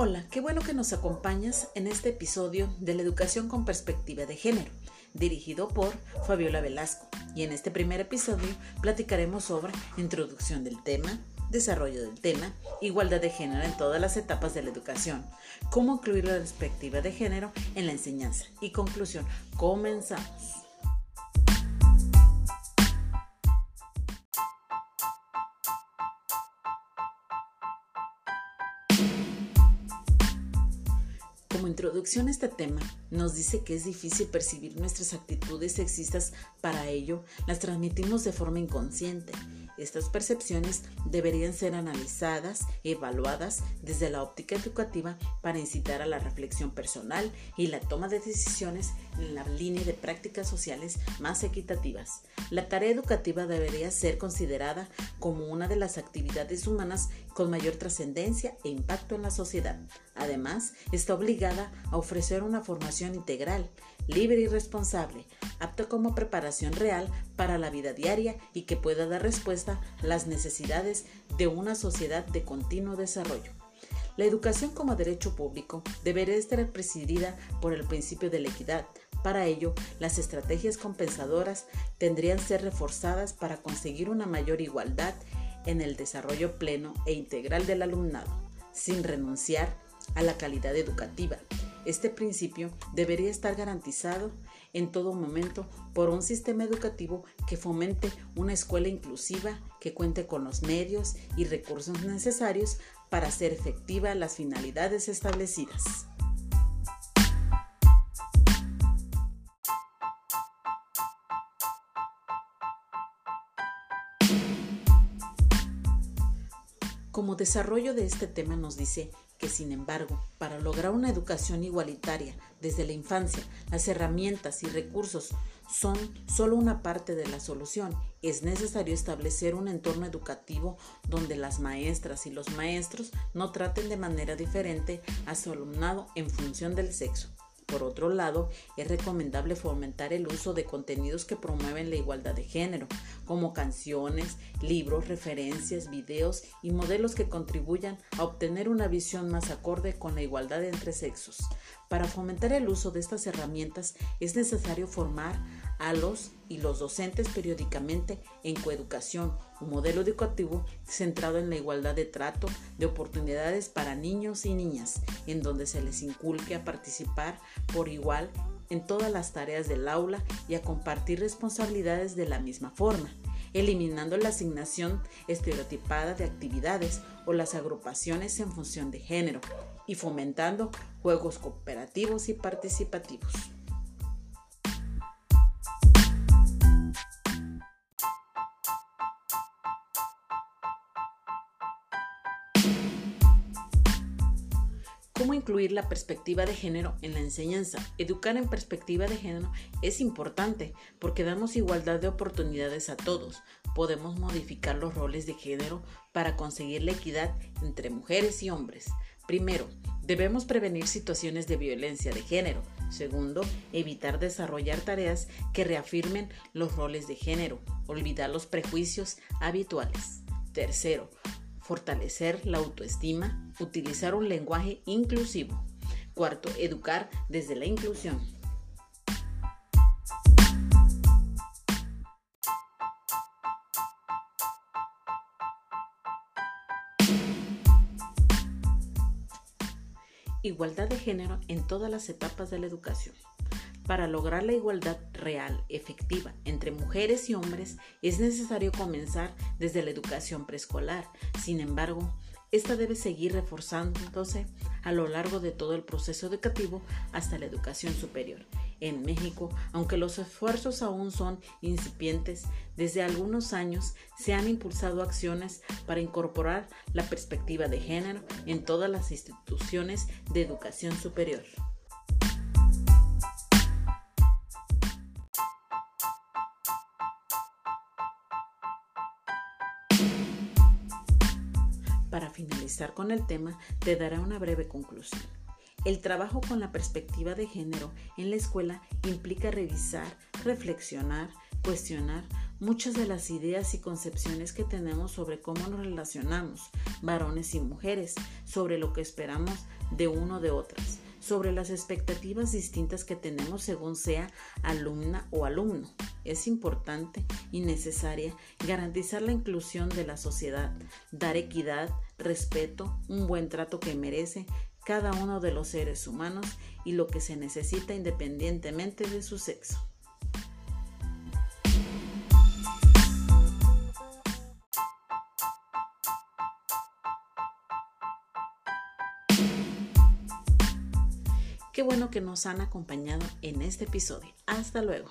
Hola, qué bueno que nos acompañas en este episodio de la educación con perspectiva de género, dirigido por Fabiola Velasco. Y en este primer episodio platicaremos sobre introducción del tema, desarrollo del tema, igualdad de género en todas las etapas de la educación, cómo incluir la perspectiva de género en la enseñanza y conclusión. Comenzamos. Introducción a este tema, nos dice que es difícil percibir nuestras actitudes sexistas, para ello las transmitimos de forma inconsciente estas percepciones deberían ser analizadas y evaluadas desde la óptica educativa para incitar a la reflexión personal y la toma de decisiones en la línea de prácticas sociales más equitativas. La tarea educativa debería ser considerada como una de las actividades humanas con mayor trascendencia e impacto en la sociedad. Además, está obligada a ofrecer una formación integral, libre y responsable, apta como preparación real para la vida diaria y que pueda dar respuesta a las necesidades de una sociedad de continuo desarrollo. La educación como derecho público debería estar presidida por el principio de la equidad. Para ello, las estrategias compensadoras tendrían ser reforzadas para conseguir una mayor igualdad en el desarrollo pleno e integral del alumnado, sin renunciar a la calidad educativa. Este principio debería estar garantizado en todo momento por un sistema educativo que fomente una escuela inclusiva que cuente con los medios y recursos necesarios para hacer efectivas las finalidades establecidas. Como desarrollo de este tema nos dice que sin embargo, para lograr una educación igualitaria desde la infancia, las herramientas y recursos son solo una parte de la solución. Es necesario establecer un entorno educativo donde las maestras y los maestros no traten de manera diferente a su alumnado en función del sexo. Por otro lado, es recomendable fomentar el uso de contenidos que promueven la igualdad de género, como canciones, libros, referencias, videos y modelos que contribuyan a obtener una visión más acorde con la igualdad entre sexos. Para fomentar el uso de estas herramientas es necesario formar a los y los docentes periódicamente en coeducación, un modelo educativo centrado en la igualdad de trato de oportunidades para niños y niñas, en donde se les inculque a participar por igual en todas las tareas del aula y a compartir responsabilidades de la misma forma, eliminando la asignación estereotipada de actividades o las agrupaciones en función de género y fomentando juegos cooperativos y participativos. ¿Cómo incluir la perspectiva de género en la enseñanza? Educar en perspectiva de género es importante porque damos igualdad de oportunidades a todos. Podemos modificar los roles de género para conseguir la equidad entre mujeres y hombres. Primero, debemos prevenir situaciones de violencia de género. Segundo, evitar desarrollar tareas que reafirmen los roles de género. Olvidar los prejuicios habituales. Tercero, fortalecer la autoestima, utilizar un lenguaje inclusivo. Cuarto, educar desde la inclusión. Igualdad de género en todas las etapas de la educación. Para lograr la igualdad real, efectiva, entre mujeres y hombres, es necesario comenzar desde la educación preescolar. Sin embargo, esta debe seguir reforzándose a lo largo de todo el proceso educativo hasta la educación superior. En México, aunque los esfuerzos aún son incipientes, desde algunos años se han impulsado acciones para incorporar la perspectiva de género en todas las instituciones de educación superior. Para finalizar con el tema, te daré una breve conclusión. El trabajo con la perspectiva de género en la escuela implica revisar, reflexionar, cuestionar muchas de las ideas y concepciones que tenemos sobre cómo nos relacionamos, varones y mujeres, sobre lo que esperamos de uno de otras, sobre las expectativas distintas que tenemos según sea alumna o alumno. Es importante y necesaria garantizar la inclusión de la sociedad, dar equidad, respeto, un buen trato que merece cada uno de los seres humanos y lo que se necesita independientemente de su sexo. Qué bueno que nos han acompañado en este episodio. Hasta luego.